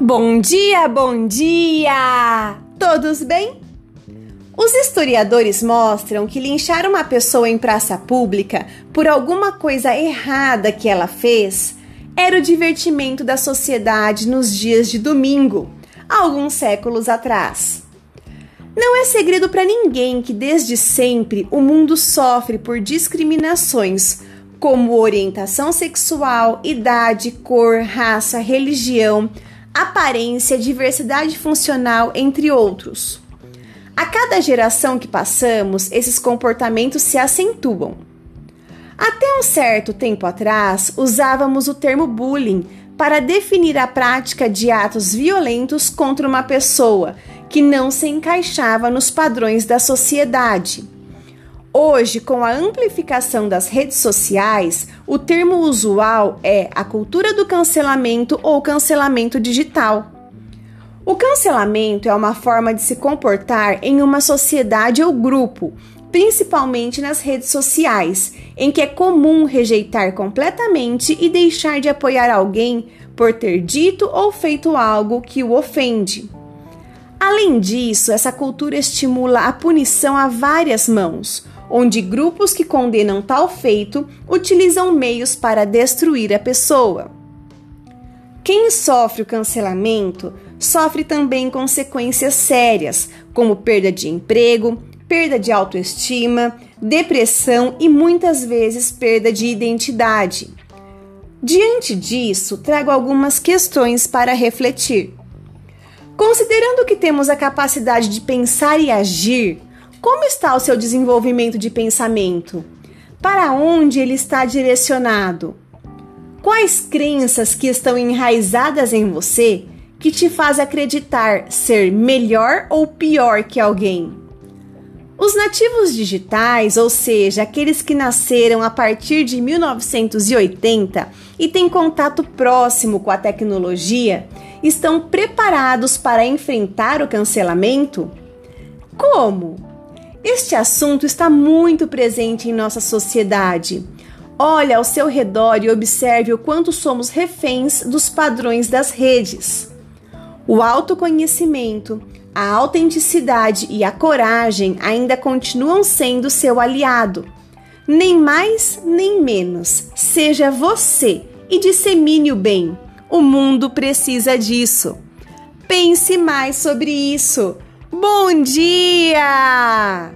Bom dia, bom dia! Todos bem? Os historiadores mostram que linchar uma pessoa em praça pública por alguma coisa errada que ela fez era o divertimento da sociedade nos dias de domingo, alguns séculos atrás. Não é segredo para ninguém que desde sempre o mundo sofre por discriminações como orientação sexual, idade, cor, raça, religião, aparência, diversidade funcional, entre outros. A cada geração que passamos, esses comportamentos se acentuam. Até um certo tempo atrás, usávamos o termo bullying para definir a prática de atos violentos contra uma pessoa que não se encaixava nos padrões da sociedade. Hoje, com a amplificação das redes sociais, o termo usual é a cultura do cancelamento ou cancelamento digital. O cancelamento é uma forma de se comportar em uma sociedade ou grupo, principalmente nas redes sociais, em que é comum rejeitar completamente e deixar de apoiar alguém por ter dito ou feito algo que o ofende. Além disso, essa cultura estimula a punição a várias mãos onde grupos que condenam tal feito utilizam meios para destruir a pessoa. Quem sofre o cancelamento sofre também consequências sérias, como perda de emprego, perda de autoestima, depressão e muitas vezes perda de identidade. Diante disso, trago algumas questões para refletir. Considerando que temos a capacidade de pensar e agir, como está o seu desenvolvimento de pensamento? Para onde ele está direcionado? Quais crenças que estão enraizadas em você que te faz acreditar ser melhor ou pior que alguém? Os nativos digitais, ou seja, aqueles que nasceram a partir de 1980 e têm contato próximo com a tecnologia, estão preparados para enfrentar o cancelamento? Como? Este assunto está muito presente em nossa sociedade. Olhe ao seu redor e observe o quanto somos reféns dos padrões das redes. O autoconhecimento, a autenticidade e a coragem ainda continuam sendo seu aliado. Nem mais nem menos. Seja você e dissemine o bem. O mundo precisa disso. Pense mais sobre isso. Bom dia!